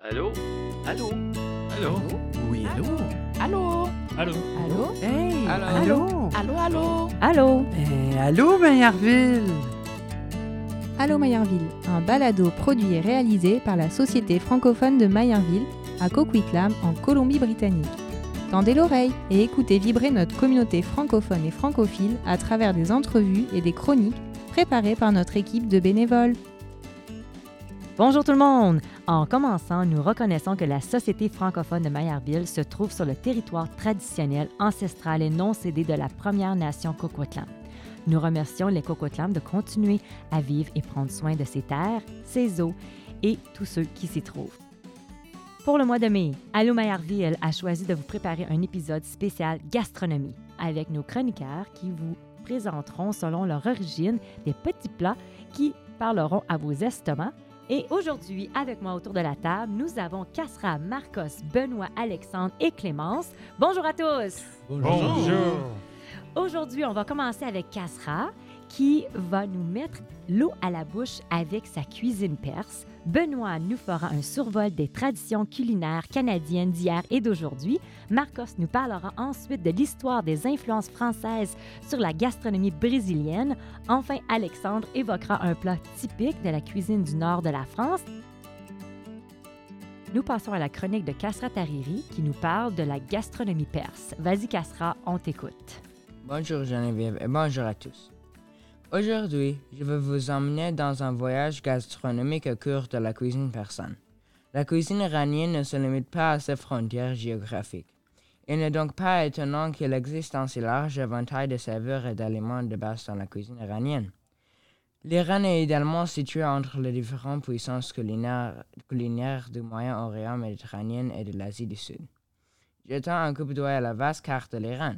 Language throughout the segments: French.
Allô? Allô? Allô? Oui, allô? Allô? Allô? Allô? Hey! Allô? Allô? Allô, allô? Allô? Eh, allô, Maillardville? Allô Maillardville, un balado produit et réalisé par la Société francophone de Maillardville à Coquitlam en Colombie-Britannique. Tendez l'oreille et écoutez vibrer notre communauté francophone et francophile à travers des entrevues et des chroniques préparées par notre équipe de bénévoles. Bonjour tout le monde! En commençant, nous reconnaissons que la Société francophone de Maillardville se trouve sur le territoire traditionnel, ancestral et non cédé de la Première Nation Coquitlam. Nous remercions les Coquitlam de continuer à vivre et prendre soin de ces terres, ces eaux et tous ceux qui s'y trouvent. Pour le mois de mai, Allô Maillardville a choisi de vous préparer un épisode spécial gastronomie avec nos chroniqueurs qui vous présenteront selon leur origine des petits plats qui parleront à vos estomacs et aujourd'hui, avec moi autour de la table, nous avons Cassera, Marcos, Benoît, Alexandre et Clémence. Bonjour à tous! Bonjour. Aujourd'hui, on va commencer avec Cassera qui va nous mettre l'eau à la bouche avec sa cuisine perse. Benoît nous fera un survol des traditions culinaires canadiennes d'hier et d'aujourd'hui. Marcos nous parlera ensuite de l'histoire des influences françaises sur la gastronomie brésilienne. Enfin, Alexandre évoquera un plat typique de la cuisine du nord de la France. Nous passons à la chronique de Kasra Tariri qui nous parle de la gastronomie perse. Vas-y Kasra, on t'écoute. Bonjour Geneviève et bonjour à tous. Aujourd'hui, je vais vous emmener dans un voyage gastronomique au cours de la cuisine persane. La cuisine iranienne ne se limite pas à ses frontières géographiques. Il n'est donc pas étonnant qu'il existe un si large éventail de saveurs et d'aliments de base dans la cuisine iranienne. L'Iran est idéalement situé entre les différentes puissances culinaires, culinaires du Moyen-Orient méditerranéen et de l'Asie du Sud. Jetant un coup d'œil à la vaste carte de l'Iran,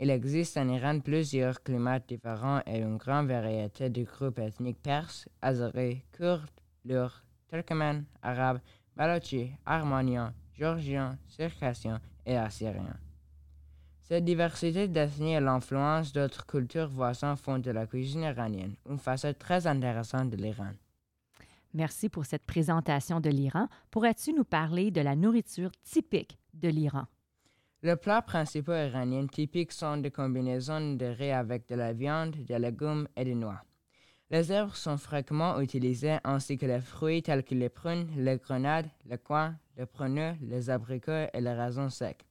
il existe en Iran plusieurs climats différents et une grande variété de groupes ethniques perses, azéris, kurdes, lourds, turkmènes, arabes, balochis, arméniens, géorgiens, circassiens et assyriens. Cette diversité d'ethnies et l'influence d'autres cultures voisines font de la cuisine iranienne une facette très intéressante de l'Iran. Merci pour cette présentation de l'Iran. Pourrais-tu nous parler de la nourriture typique de l'Iran? Les plats principaux iraniens typiques sont des combinaisons de riz avec de la viande, des légumes et des noix. Les herbes sont fréquemment utilisées ainsi que les fruits tels que les prunes, les grenades, les coins, les preneux, les abricots et les raisins secs.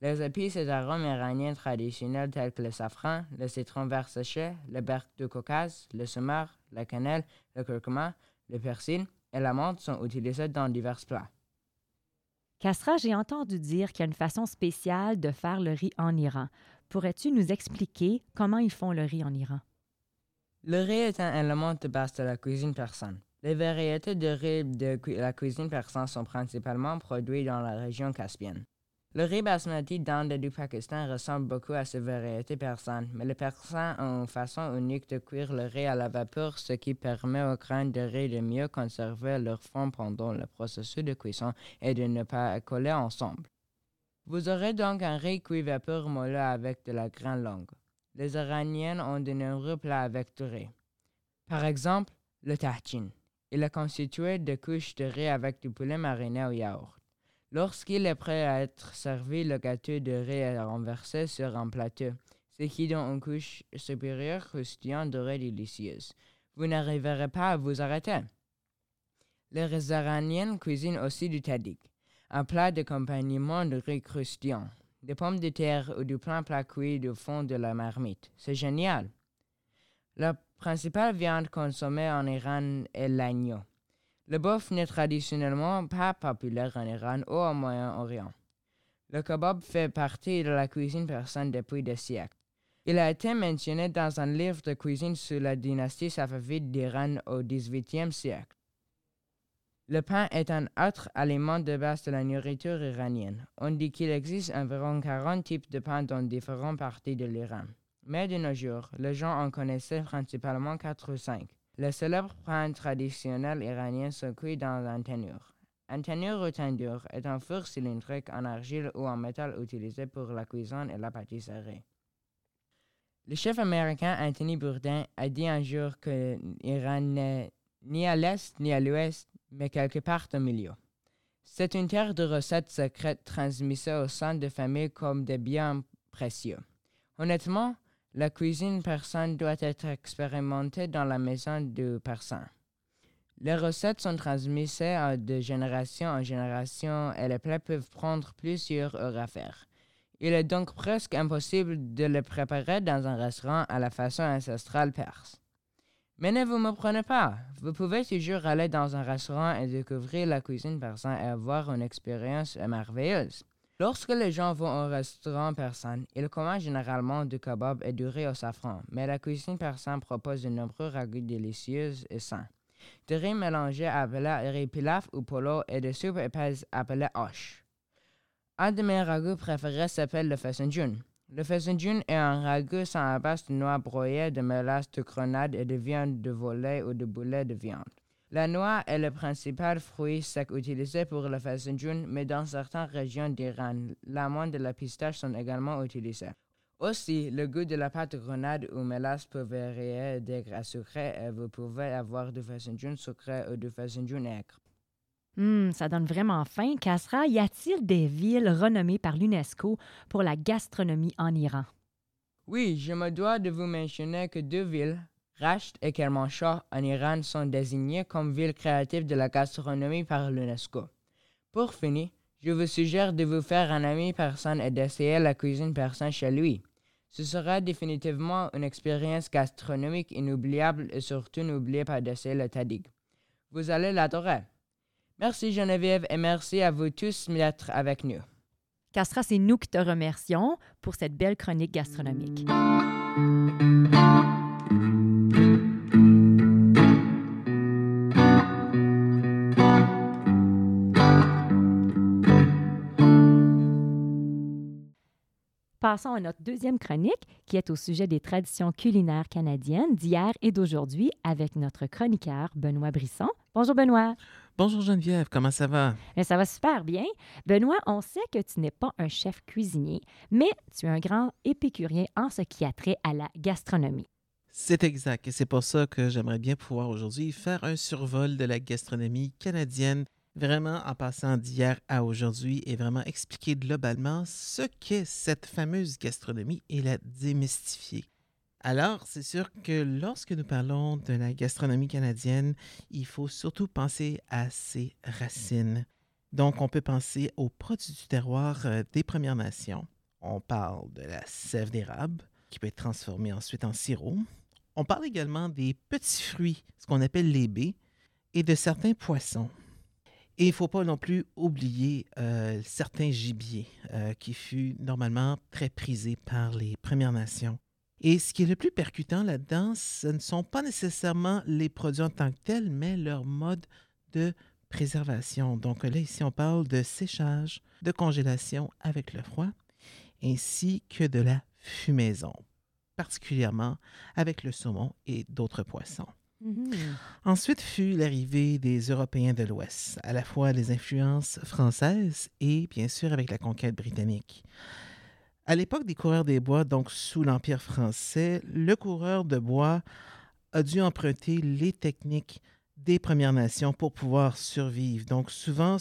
Les épices et arômes iraniens traditionnels tels que le safran, le citron vert séché, le berk du Caucase, le sumac, la cannelle, le curcuma, le persil et la menthe sont utilisés dans divers plats. Kasra, j'ai entendu dire qu'il y a une façon spéciale de faire le riz en Iran. Pourrais-tu nous expliquer comment ils font le riz en Iran? Le riz est un élément de base de la cuisine persane. Les variétés de riz de la cuisine persane sont principalement produites dans la région caspienne. Le riz basmati d'Inde et du Pakistan ressemble beaucoup à ces variétés persanes, mais les Persans ont une façon unique de cuire le riz à la vapeur, ce qui permet aux grains de riz de mieux conserver leur forme pendant le processus de cuisson et de ne pas coller ensemble. Vous aurez donc un riz cuit vapeur moelleux avec de la graine longue. Les Iraniens ont de nombreux plats avec du riz. Par exemple, le tahchin. Il est constitué de couches de riz avec du poulet mariné au yaourt. Lorsqu'il est prêt à être servi, le gâteau de riz est renversé sur un plateau, ce qui donne une couche supérieure croustillante de riz délicieuse. Vous n'arriverez pas à vous arrêter. Les Iraniens cuisinent aussi du tadik, un plat d'accompagnement de riz croustillant, des pommes de terre ou du pain plat cuit du fond de la marmite. C'est génial. La principale viande consommée en Iran est l'agneau. Le bœuf n'est traditionnellement pas populaire en Iran ou au Moyen-Orient. Le kebab fait partie de la cuisine persane depuis des siècles. Il a été mentionné dans un livre de cuisine sous la dynastie safavide d'Iran au XVIIIe siècle. Le pain est un autre aliment de base de la nourriture iranienne. On dit qu'il existe environ 40 types de pain dans différentes parties de l'Iran. Mais de nos jours, les gens en connaissaient principalement 4 ou 5. Le célèbre pain traditionnel iranien se cuit dans un tanur. Un tanur ou tandoor est un four cylindrique en argile ou en métal utilisé pour la cuisson et la pâtisserie. Le chef américain Anthony Bourdain a dit un jour que l'Iran n'est ni à l'est ni à l'ouest, mais quelque part au milieu. C'est une terre de recettes secrètes transmises au sein de familles comme des biens précieux. Honnêtement, la cuisine persane doit être expérimentée dans la maison du persan. Les recettes sont transmises de génération en génération et les plats peuvent prendre plusieurs heures à faire. Il est donc presque impossible de les préparer dans un restaurant à la façon ancestrale perse. Mais ne vous me prenez pas. Vous pouvez toujours aller dans un restaurant et découvrir la cuisine persane et avoir une expérience merveilleuse. Lorsque les gens vont au restaurant persan, ils commandent généralement du kebab et du riz au safran, mais la cuisine persane propose de nombreux ragoûts délicieux et sains. Du riz mélangé appelé riz pilaf ou polo et de soupe épaisse appelée osh. Un de mes ragoûts préférés s'appelle le fesenjun. Le fesenjun est un ragoût sans à base de noix broyées, de mélasse, de grenade et de viande de volaille ou de boulet de viande. La noix est le principal fruit sec utilisé pour le fesenjun, mais dans certaines régions d'Iran, l'amande et la pistache sont également utilisées. Aussi, le goût de la pâte de grenade ou mélasse peut varier des gras sucrés et vous pouvez avoir du fesenjun sucré ou du fesenjun aigre. Hum, ça donne vraiment faim. Kasra, y a-t-il des villes renommées par l'UNESCO pour la gastronomie en Iran? Oui, je me dois de vous mentionner que deux villes, Rasht et Kermanshah en Iran, sont désignées comme villes créatives de la gastronomie par l'UNESCO. Pour finir, je vous suggère de vous faire un ami personne et d'essayer la cuisine persane chez lui. Ce sera définitivement une expérience gastronomique inoubliable et surtout n'oubliez pas d'essayer le tadig. Vous allez l'adorer. Merci Geneviève et merci à vous tous d'être avec nous. Castra, c'est nous qui te remercions pour cette belle chronique gastronomique. Passons à notre deuxième chronique qui est au sujet des traditions culinaires canadiennes d'hier et d'aujourd'hui avec notre chroniqueur Benoît Brisson. Bonjour Benoît. Bonjour Geneviève, comment ça va? Bien, ça va super bien. Benoît, on sait que tu n'es pas un chef cuisinier, mais tu es un grand épicurien en ce qui a trait à la gastronomie. C'est exact, et c'est pour ça que j'aimerais bien pouvoir aujourd'hui faire un survol de la gastronomie canadienne, vraiment en passant d'hier à aujourd'hui et vraiment expliquer globalement ce qu'est cette fameuse gastronomie et la démystifier. Alors, c'est sûr que lorsque nous parlons de la gastronomie canadienne, il faut surtout penser à ses racines. Donc, on peut penser aux produits du terroir euh, des Premières Nations. On parle de la sève d'érable, qui peut être transformée ensuite en sirop. On parle également des petits fruits, ce qu'on appelle les baies, et de certains poissons. Et il ne faut pas non plus oublier euh, certains gibiers, euh, qui fut normalement très prisé par les Premières Nations. Et ce qui est le plus percutant là-dedans, ce ne sont pas nécessairement les produits en tant que tels, mais leur mode de préservation. Donc là, ici, on parle de séchage, de congélation avec le froid, ainsi que de la fumaison, particulièrement avec le saumon et d'autres poissons. Mhm. Ensuite fut l'arrivée des Européens de l'Ouest, à la fois les influences françaises et bien sûr avec la conquête britannique. À l'époque des coureurs des bois, donc sous l'Empire français, le coureur de bois a dû emprunter les techniques des Premières Nations pour pouvoir survivre. Donc souvent,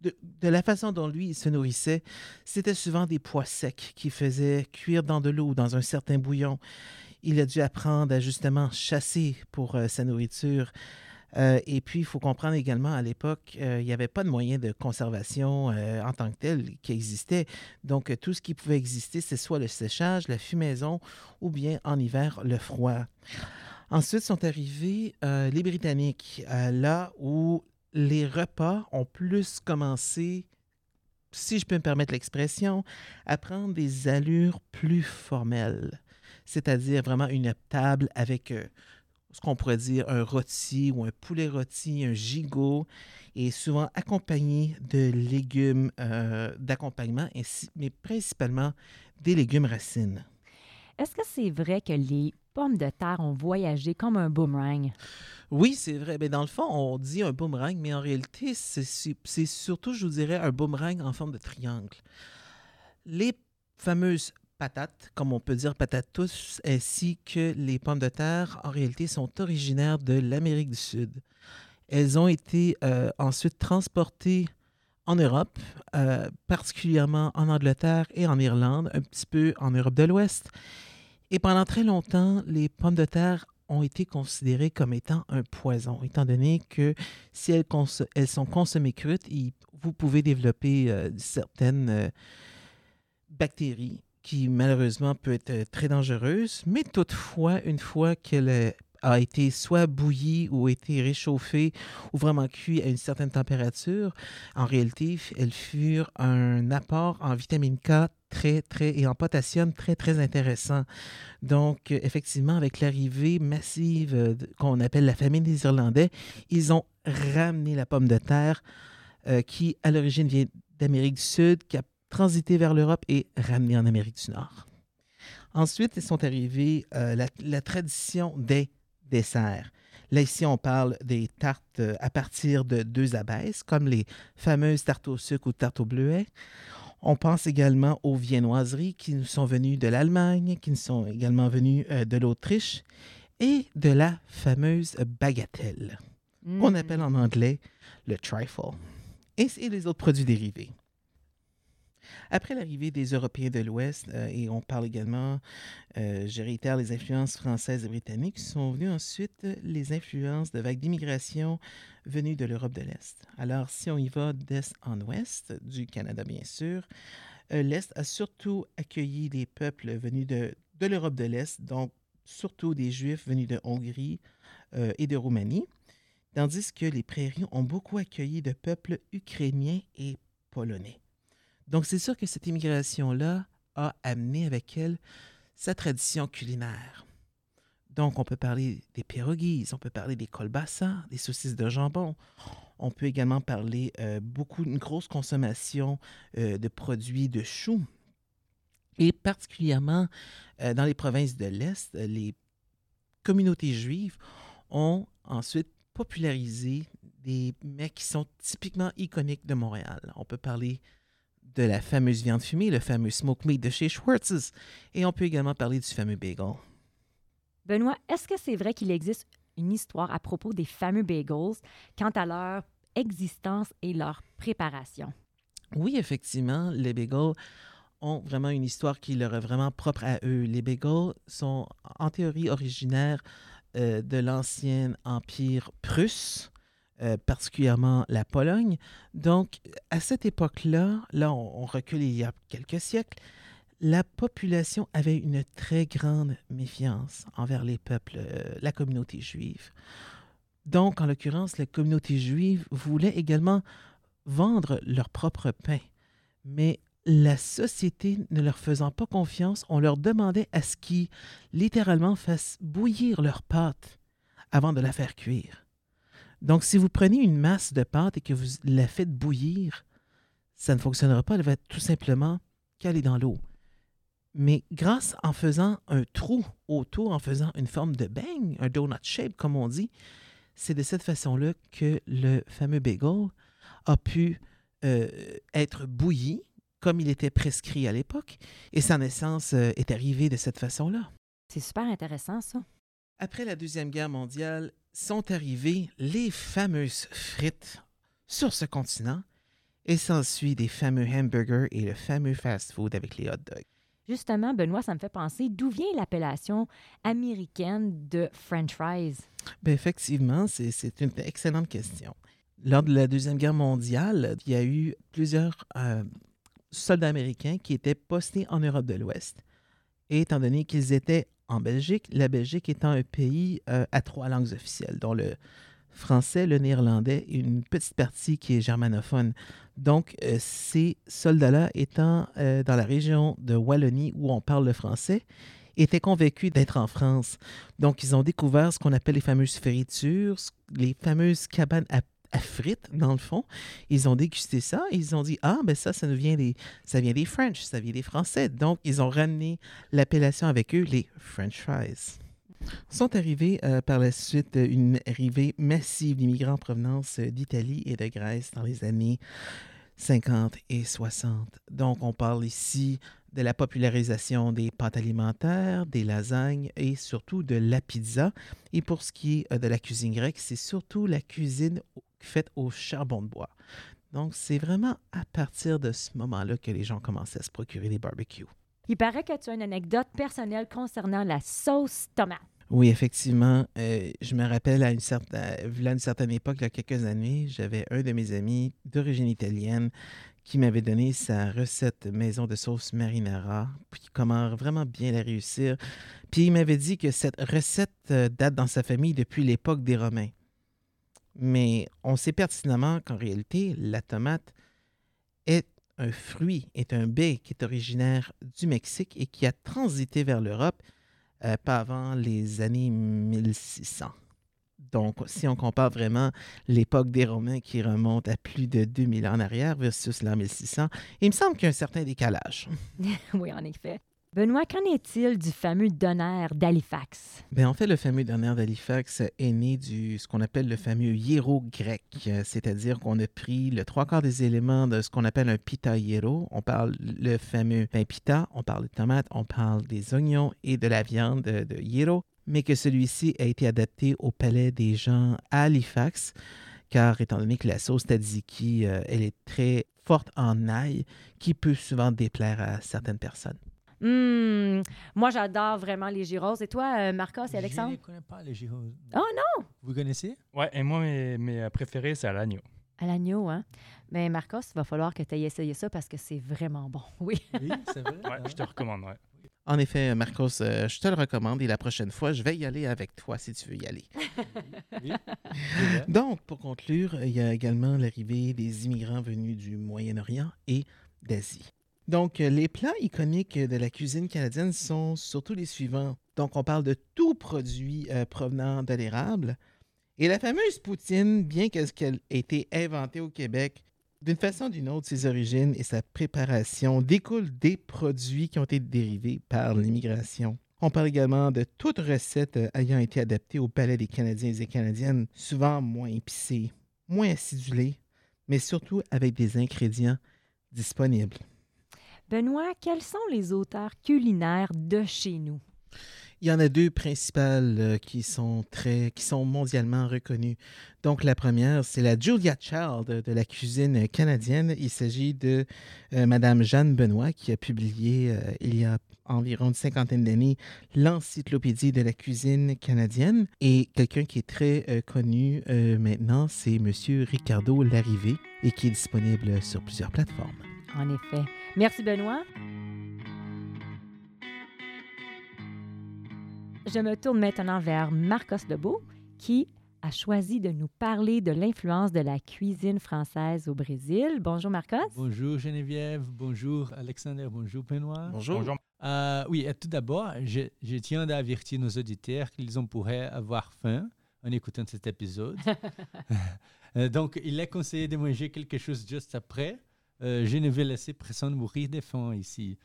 de, la façon dont lui se nourrissait, c'était souvent des pois secs qu'il faisait cuire dans de l'eau, dans un certain bouillon. Il a dû apprendre à justement chasser pour euh, sa nourriture. Euh, et puis, il faut comprendre également, à l'époque, euh, il n'y avait pas de moyens de conservation en tant que tel qui existait. Donc, tout ce qui pouvait exister, c'est soit le séchage, la fumaison ou bien en hiver, le froid. Ensuite sont arrivés les Britanniques, là où les repas ont plus commencé, si je peux me permettre l'expression, à prendre des allures plus formelles. C'est-à-dire vraiment une table avec euh, ce qu'on pourrait dire un rôti ou un poulet rôti, un gigot, et souvent accompagné de légumes euh, d'accompagnement, mais principalement des légumes racines. Est-ce que c'est vrai que les pommes de terre ont voyagé comme un boomerang? Oui, c'est vrai. Mais dans le fond, on dit un boomerang, mais en réalité, c'est surtout, je vous dirais, un boomerang en forme de triangle. Les fameuses patates, comme on peut dire patates tous, ainsi que les pommes de terre, en réalité, sont originaires de l'Amérique du Sud. Elles ont été euh, ensuite transportées en Europe, euh, particulièrement en Angleterre et en Irlande, un petit peu en Europe de l'Ouest. Et pendant très longtemps, les pommes de terre ont été considérées comme étant un poison, étant donné que si elles, sont consommées crues, vous pouvez développer euh, certaines bactéries qui malheureusement peuvent être très dangereuses, mais toutefois, une fois qu'elle a été soit bouillie ou été réchauffée ou vraiment cuite à une certaine température, en réalité, elles furent un apport en vitamine K très, très, et en potassium très, très intéressant. Donc, effectivement, avec l'arrivée massive euh, qu'on appelle la famine des Irlandais, ils ont ramené la pomme de terre euh, qui, à l'origine, vient d'Amérique du Sud, qui a transité vers l'Europe et ramené en Amérique du Nord. Ensuite, ils sont arrivés euh, la, tradition des desserts. Là, ici, on parle des tartes à partir de deux abaisses, comme les fameuses tartes au sucre ou tartes au bleuet. On pense également aux viennoiseries qui nous sont venues de l'Allemagne, qui nous sont également venues de l'Autriche, et de la fameuse bagatelle, qu'on appelle en anglais le trifle et, les autres produits dérivés. Après l'arrivée des Européens de l'Ouest, euh, et on parle également, euh, je réitère, les influences françaises et britanniques, sont venues ensuite les influences de vagues d'immigration venues de l'Europe de l'Est. Alors, si on y va d'Est en Ouest, du Canada bien sûr, euh, l'Est a surtout accueilli des peuples venus de, de l'Europe de l'Est, donc surtout des Juifs venus de Hongrie et de Roumanie tandis que les prairies ont beaucoup accueilli de peuples ukrainiens et polonais. Donc c'est sûr que cette immigration-là a amené avec elle sa tradition culinaire. Donc on peut parler des pierogies, on peut parler des kolbassas, des saucisses de jambon. On peut également parler euh, beaucoup, une grosse consommation euh, de produits de choux. Et particulièrement euh, dans les provinces de l'Est, les communautés juives ont ensuite populariser des mets qui sont typiquement iconiques de Montréal. On peut parler de la fameuse viande fumée, le fameux smoke meat de chez Schwartz's, et on peut également parler du fameux bagel. Benoît, est-ce que c'est vrai qu'il existe une histoire à propos des fameux bagels quant à leur existence et leur préparation? Oui, effectivement, les bagels ont vraiment une histoire qui leur est vraiment propre à eux. Les bagels sont en théorie originaires euh, de l'ancien empire prusse, euh, particulièrement la Pologne. Donc, à cette époque-là, là, on, recule il y a quelques siècles, la population avait une très grande méfiance envers les peuples, euh, la communauté juive. Donc, en l'occurrence, la communauté juive voulait également vendre leur propre pain. Mais la société ne leur faisant pas confiance, on leur demandait à ce qu'ils littéralement fassent bouillir leur pâte avant de la faire cuire. Donc, si vous prenez une masse de pâte et que vous la faites bouillir, ça ne fonctionnera pas, elle va tout simplement caler dans l'eau. Mais grâce en faisant un trou autour, en faisant une forme de beigne, un donut shape comme on dit, c'est de cette façon-là que le fameux bagel a pu euh, être bouilli comme il était prescrit à l'époque, et sa naissance euh, est arrivée de cette façon-là. C'est super intéressant, ça. Après la Deuxième Guerre mondiale, sont arrivées les fameuses frites sur ce continent, et s'ensuit des fameux hamburgers et le fameux fast-food avec les hot dogs. Justement, Benoît, ça me fait penser d'où vient l'appellation américaine de French fries? Bien, effectivement, c'est une excellente question. Lors de la Deuxième Guerre mondiale, il y a eu plusieurs euh, soldats américains qui étaient postés en Europe de l'Ouest. Et étant donné qu'ils étaient en Belgique, la Belgique étant un pays euh, à trois langues officielles, dont le français, le néerlandais et une petite partie qui est germanophone. Donc, euh, ces soldats-là étant euh, dans la région de Wallonie où on parle le français, étaient convaincus d'être en France. Donc, ils ont découvert ce qu'on appelle les fameuses ferritures, les fameuses cabanes à à frites, dans le fond. Ils ont dégusté ça et ils ont dit Ah, ben ça, ça, nous vient des, ça vient des French, ça vient des Français. Donc, ils ont ramené l'appellation avec eux, les French fries. Sont arrivés euh, par la suite une arrivée massive d'immigrants en provenance d'Italie et de Grèce dans les années 50 et 60. Donc, on parle ici de la popularisation des pâtes alimentaires, des lasagnes et surtout de la pizza. Et pour ce qui est euh, de la cuisine grecque, c'est surtout la cuisine faite au charbon de bois. Donc, c'est vraiment à partir de ce moment-là que les gens commençaient à se procurer des barbecues. Il paraît que tu as une anecdote personnelle concernant la sauce tomate. Oui, effectivement. Euh, je me rappelle à une, certaine, à une certaine époque, il y a quelques années, j'avais un de mes amis d'origine italienne qui m'avait donné sa recette maison de sauce marinara, puis comment vraiment bien la réussir. Puis il m'avait dit que cette recette euh, date dans sa famille depuis l'époque des Romains. Mais on sait pertinemment qu'en réalité, la tomate est un fruit, est un baie qui est originaire du Mexique et qui a transité vers l'Europe euh, pas avant les années 1600. Donc, si on compare vraiment l'époque des Romains qui remonte à plus de 2000 ans en arrière versus l'an 1600, il me semble qu'il y a un certain décalage. oui, en effet. Benoît, qu'en est-il du fameux donner d'Halifax? Bien, en fait, le fameux donner d'Halifax est né du ce qu'on appelle le fameux hiéro grec, c'est-à-dire qu'on a pris le trois quarts des éléments de ce qu'on appelle un pita hiéro. On parle le fameux pain pita, on parle de tomates, on parle des oignons et de la viande de, de mais que celui-ci a été adapté au palais des gens à Halifax, car étant donné que la sauce tzatziki, euh, elle est très forte en ail, qui peut souvent déplaire à certaines personnes. Hum, moi, j'adore vraiment les gyros. Et toi, euh, Marcos et Alexandre? Je ne connais pas les gyros. Oh non! Vous connaissez? Ouais, et moi, mes, mes euh, préférés, c'est à l'agneau. À l'agneau, hein? Mais Marcos, il va falloir que tu aies essayé ça parce que c'est vraiment bon. Oui. Oui, c'est vrai. ouais, je te recommande, ouais. En effet, Marcos, euh, je te le recommande et la prochaine fois, je vais y aller avec toi si tu veux y aller. oui. Donc, pour conclure, il y a également l'arrivée des immigrants venus du Moyen-Orient et d'Asie. Donc, euh, les plats iconiques de la cuisine canadienne sont surtout les suivants. Donc, on parle de tout produit euh, provenant de l'érable. Et la fameuse poutine, bien qu'elle ait été inventée au Québec, d'une façon ou d'une autre, ses origines et sa préparation découlent des produits qui ont été dérivés par l'immigration. On parle également de toute recette euh, ayant été adaptée au palais des Canadiens et Canadiennes, souvent moins épicées, moins acidulées, mais surtout avec des ingrédients disponibles. Benoît, quels sont les auteurs culinaires de chez nous? Il y en a deux principales euh, qui sont très, qui sont mondialement reconnues. Donc la première, c'est la Julia Child de la cuisine canadienne. Il s'agit de euh, Madame Jeanne Benoît qui a publié euh, il y a environ une cinquantaine d'années l'encyclopédie de la cuisine canadienne. Et quelqu'un qui est très connu maintenant, c'est Monsieur Ricardo Larrivé et qui est disponible sur plusieurs plateformes. En effet. Merci Benoît. Je me tourne maintenant vers Marcos Lebeau qui a choisi de nous parler de l'influence de la cuisine française au Brésil. Bonjour Marcos. Bonjour Geneviève, bonjour Alexander, bonjour Benoît. Bonjour. Euh, oui, tout d'abord, je, je, tiens à avertir nos auditeurs qu'ils pourraient avoir faim en écoutant cet épisode. Euh, donc, il est conseillé de manger quelque chose juste après. Euh, je ne vais laisser personne mourir de faim ici.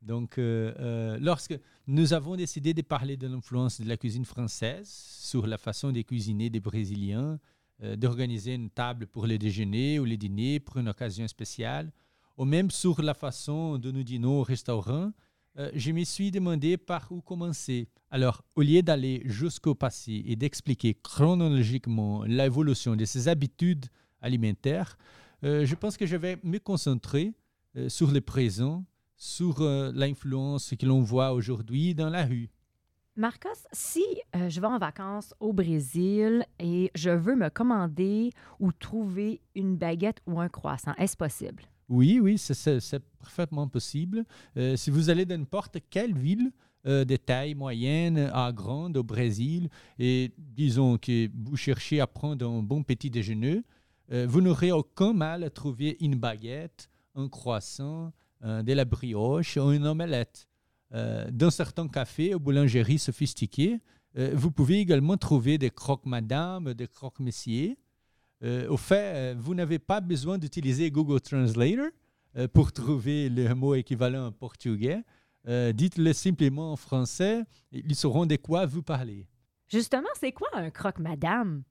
Donc, euh, euh, lorsque nous avons décidé de parler de l'influence de la cuisine française sur la façon de cuisiner des Brésiliens, d'organiser une table pour le déjeuner ou le dîner pour une occasion spéciale, ou même sur la façon dont nous dînons au restaurant, je me suis demandé par où commencer. Alors, au lieu d'aller jusqu'au passé et d'expliquer chronologiquement l'évolution de ces habitudes alimentaires, euh, je pense que je vais me concentrer euh, sur le présent, sur euh, l'influence que l'on voit aujourd'hui dans la rue. Marcos, si je vais en vacances au Brésil et je veux me commander ou trouver une baguette ou un croissant, est-ce possible? Oui, oui, c'est parfaitement possible. si vous allez dans n'importe quelle ville, de taille moyenne à grande au Brésil et disons que vous cherchez à prendre un bon petit déjeuner, euh, vous n'aurez aucun mal à trouver une baguette, un croissant, euh, de la brioche ou une omelette. Euh, dans certains cafés ou boulangeries sophistiquées, vous pouvez également trouver des croque-madame, des croque-messieurs. au fait, vous n'avez pas besoin d'utiliser Google Translator pour trouver le mot équivalent en portugais. Dites-le simplement en français, ils sauront de quoi vous parlez. Justement, c'est quoi un croque-madame?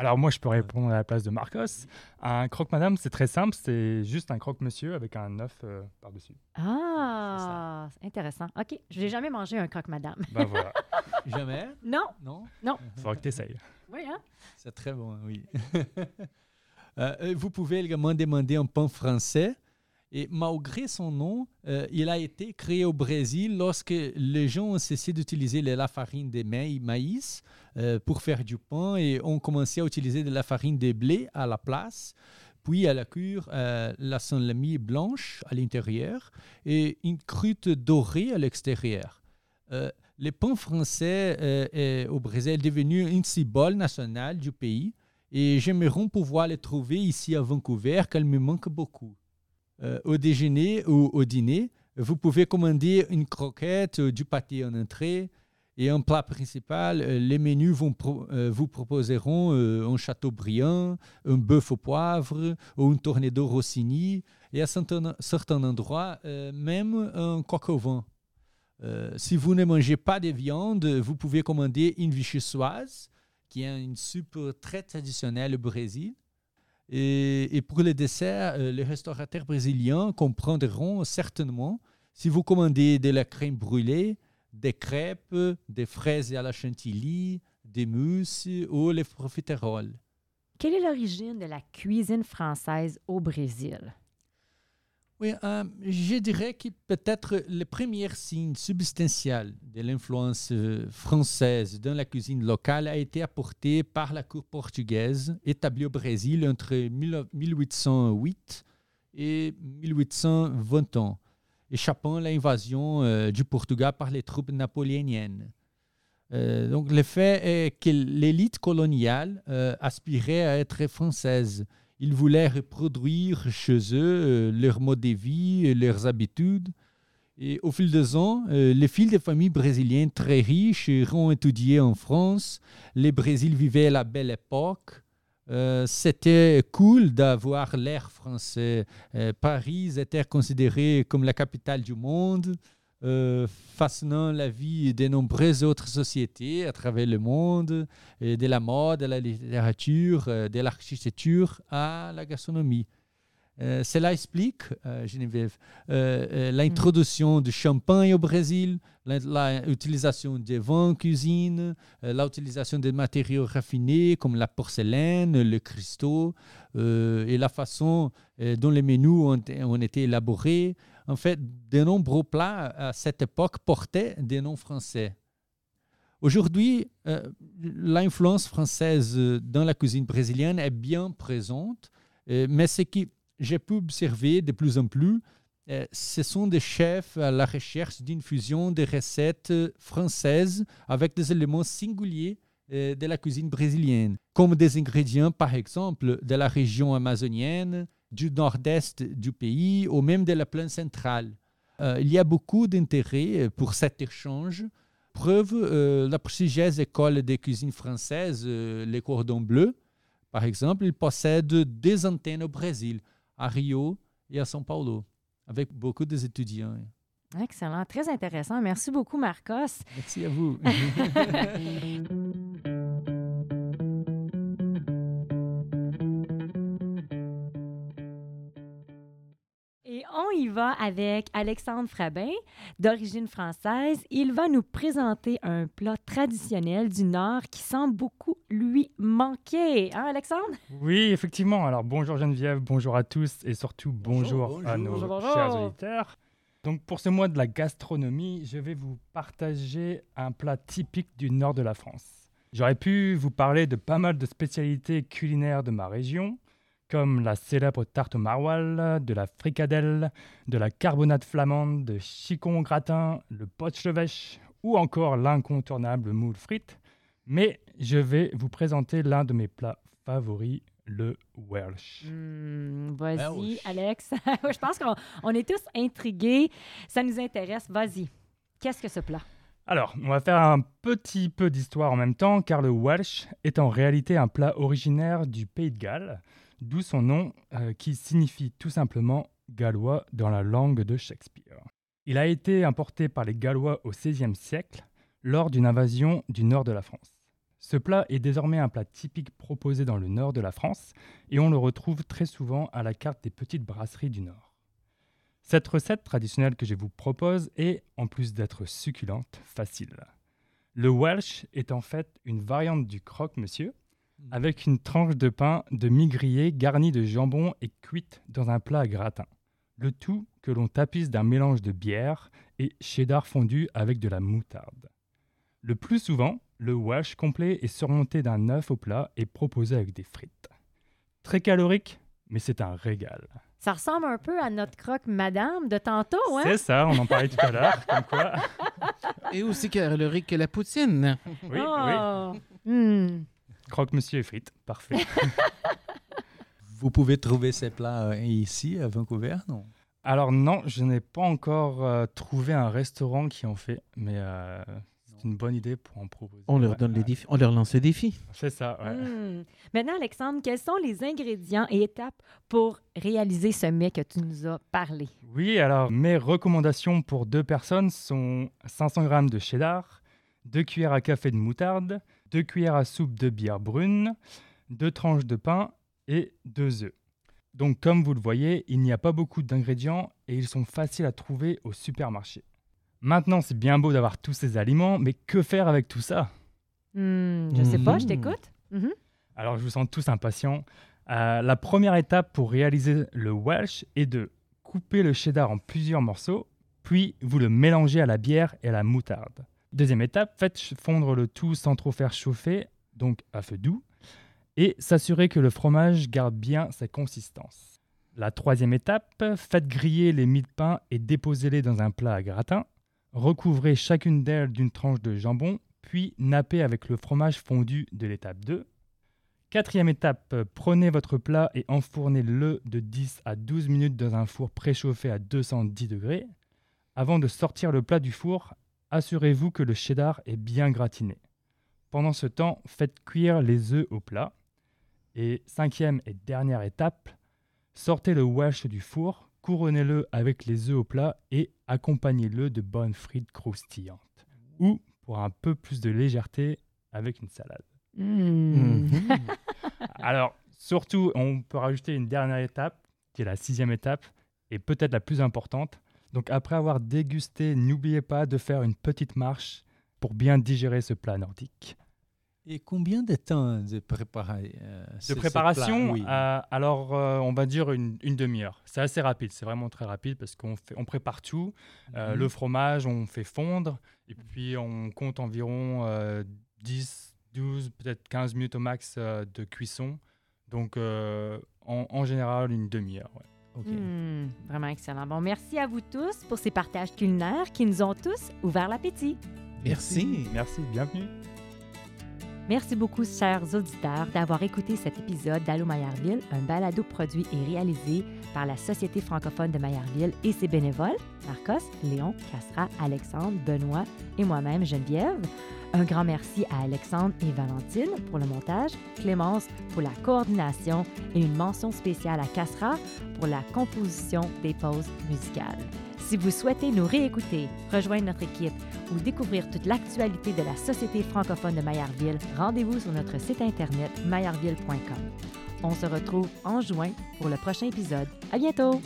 Alors moi, je peux répondre à la place de Marcos. Un croque-madame, c'est très simple, c'est juste un croque-monsieur avec un œuf euh, par-dessus. Ah, intéressant. OK, je n'ai jamais mangé un croque-madame. Ben voilà. jamais? Non. Non? Non. Il faudra que tu essayes. Oui, hein? C'est très bon, oui. Euh, vous pouvez également demander un pain français. Et malgré son nom, euh, il a été créé au Brésil lorsque les gens ont cessé d'utiliser la farine de maïs euh, pour faire du pain et ont commencé à utiliser de la farine de blé à la place. Puis à la cure, euh, la salami blanche à l'intérieur et une croûte dorée à l'extérieur. Euh, le pain français est au Brésil est devenu un symbole national du pays et j'aimerais pouvoir le trouver ici à Vancouver, il me manque beaucoup. Euh, au déjeuner ou au dîner, vous pouvez commander une croquette, euh, du pâté en entrée et un plat principal. Euh, les menus vous proposeront un château brillant, un bœuf au poivre ou un tornado rossini et à certains, certains endroits, même un coq au vin. si vous ne mangez pas de viande, vous pouvez commander une vichyssoise, qui est une soupe très traditionnelle au Brésil. Et, pour le dessert, euh, les restaurateurs brésiliens comprendront certainement si vous commandez de la crème brûlée, des crêpes, des fraises à la chantilly, des mousses ou les profiteroles. Quelle est l'origine de la cuisine française au Brésil? Oui, euh, je dirais que peut-être le premier signe substantiel de l'influence euh, française dans la cuisine locale a été apporté par la cour portugaise établie au Brésil entre 1808 et 1820 ans, échappant à l'invasion euh, du Portugal par les troupes napoléoniennes. donc le fait est que l'élite coloniale aspirait à être française ils voulaient reproduire chez eux euh, leur mode de vie, leurs habitudes. Et au fil des ans, euh, les fils de familles brésiliennes très riches ont étudié en France. Le Brésil vivait la belle époque. Euh, c'était cool d'avoir l'air français. Paris était considéré comme la capitale du monde euh, façonnant la vie de nombreuses autres sociétés à travers le monde, et de la mode à la littérature, euh, de l'architecture à la gastronomie. Euh, cela explique, euh, Geneviève, l'introduction du champagne au Brésil, l'utilisation des vins en cuisine, l'utilisation des matériaux raffinés comme la porcelaine, le cristaux, et la façon dont les menus ont, ont été élaborés, en fait, de nombreux plats à cette époque portaient des noms français. Aujourd'hui, euh, l'influence française dans la cuisine brésilienne est bien présente, euh, mais ce que j'ai pu observer de plus en plus, euh, ce sont des chefs à la recherche d'une fusion des recettes françaises avec des éléments singuliers de la cuisine brésilienne, comme des ingrédients, par exemple, de la région amazonienne, du nord-est du pays ou même de la plaine centrale. Euh, il y a beaucoup d'intérêt pour cet échange. Preuve, euh, la prestigieuse école de cuisine française, euh, les Cordons Bleus, par exemple, il possède deux antennes au Brésil, à Rio et à São Paulo, avec beaucoup d'étudiants. Excellent, très intéressant. Merci beaucoup, Marcos. Merci à vous. y va avec Alexandre Frabin, d'origine française. Il va nous présenter un plat traditionnel du Nord qui semble beaucoup lui manquer. Hein, Alexandre? Oui, effectivement. Alors, bonjour Geneviève, bonjour à tous et surtout bonjour, à nos chers auditeurs. Donc, pour ce mois de la gastronomie, je vais vous partager un plat typique du nord de la France. J'aurais pu vous parler de pas mal de spécialités culinaires de ma région, comme la célèbre tarte au maroilles, de la fricadelle, de la carbonate flamande, de chicon gratin, le pochevêche ou encore l'incontournable moule frites. Mais je vais vous présenter l'un de mes plats favoris, le Welsh. Hmm, vas-y, Alex. je pense qu'on est tous intrigués. Ça nous intéresse. Vas-y. Qu'est-ce que ce plat? Alors, on va faire un petit peu d'histoire en même temps, car le Welsh est en réalité un plat originaire du Pays de Galles d'où son nom euh, qui signifie tout simplement gallois dans la langue de Shakespeare. Il a été importé par les Gallois au XVIe siècle lors d'une invasion du nord de la France. Ce plat est désormais un plat typique proposé dans le nord de la France et on le retrouve très souvent à la carte des petites brasseries du nord. Cette recette traditionnelle que je vous propose est, en plus d'être succulente, facile. Le Welsh est en fait une variante du croque-monsieur, avec une tranche de pain de mie grillé garnie de jambon et cuite dans un plat à gratin. Le tout que l'on tapisse d'un mélange de bière et cheddar fondu avec de la moutarde. Le plus souvent, le wash complet est surmonté d'un œuf au plat et proposé avec des frites. Très calorique, mais c'est un régal. Ça ressemble un peu à notre croque madame de tantôt, hein? C'est ça, on en parlait tout à l'heure, comme quoi. Et aussi calorique que la poutine. Oui, oui. Oh. Hmm. Monsieur et frites, parfait. Vous pouvez trouver ces plats euh, ici à Vancouver, non? Alors non, je n'ai pas encore euh, trouvé un restaurant qui en fait, mais euh, c'est une bonne idée pour en proposer. On leur Ouais, donne les défis, on leur lance le défi. C'est ça, ouais. Hmm. Maintenant, Alexandre, quels sont les ingrédients et étapes pour réaliser ce mets que tu nous as parlé? Oui, alors mes recommandations pour deux personnes sont 500 g de cheddar, 2 cuillères à café de moutarde, 2 cuillères à soupe de bière brune, 2 tranches de pain et 2 œufs. Donc comme vous le voyez, il n'y a pas beaucoup d'ingrédients et ils sont faciles à trouver au supermarché. Maintenant, c'est bien beau d'avoir tous ces aliments, mais que faire avec tout ça? Hmm, je sais pas, je Mhm. t'écoute. Mhm. Alors, je vous sens tous impatients. Euh, la première étape pour réaliser le Welsh est de couper le cheddar en plusieurs morceaux, puis vous le mélangez à la bière et à la moutarde. Deuxième étape, faites fondre le tout sans trop faire chauffer, donc à feu doux, et s'assurer que le fromage garde bien sa consistance. La troisième étape, faites griller les mie de pain et déposez-les dans un plat à gratin. Recouvrez chacune d'elles d'une tranche de jambon, puis nappez avec le fromage fondu de l'étape 2. Quatrième étape, prenez votre plat et enfournez-le de 10 à 12 minutes dans un four préchauffé à 210 degrés. Avant de sortir le plat du four, assurez-vous que le cheddar est bien gratiné. Pendant ce temps, faites cuire les œufs au plat. Et cinquième et dernière étape, sortez le wash du four, couronnez-le avec les œufs au plat et accompagnez-le de bonnes frites croustillantes. Ou, pour un peu plus de légèreté, avec une salade. Hmm. Alors, surtout, on peut rajouter une dernière étape, qui est la sixième étape, et peut-être la plus importante. Donc, après avoir dégusté, n'oubliez pas de faire une petite marche pour bien digérer ce plat nordique. Et combien de temps de, préparer, euh, De préparation, plat? Oui. euh, alors euh, on va dire une, une demi-heure. C'est assez rapide, c'est vraiment très rapide parce qu'on on prépare tout. Euh, Mhm. Le fromage, on fait fondre, et puis on compte environ euh, 10, 12, peut-être 15 minutes au max de cuisson. Donc en, en général, une demi-heure. ouais. Ok. Hmm, vraiment excellent. Bon, merci à vous tous pour ces partages culinaires qui nous ont tous ouvert l'appétit. Merci. Merci, bienvenue. Merci beaucoup, chers auditeurs, d'avoir écouté cet épisode d'Allo Maillardville, un balado produit et réalisé par la Société francophone de Maillardville et ses bénévoles, Marcos, Léon, Castra, Alexandre, Benoît et moi-même, Geneviève. Un grand merci à Alexandre et Valentine pour le montage, Clémence pour la coordination et une mention spéciale à Castra pour la composition des pauses musicales. Si vous souhaitez nous réécouter, rejoindre notre équipe ou découvrir toute l'actualité de la Société francophone de Maillardville, rendez-vous sur notre site internet maillardville.com. On se retrouve en juin pour le prochain épisode. À bientôt!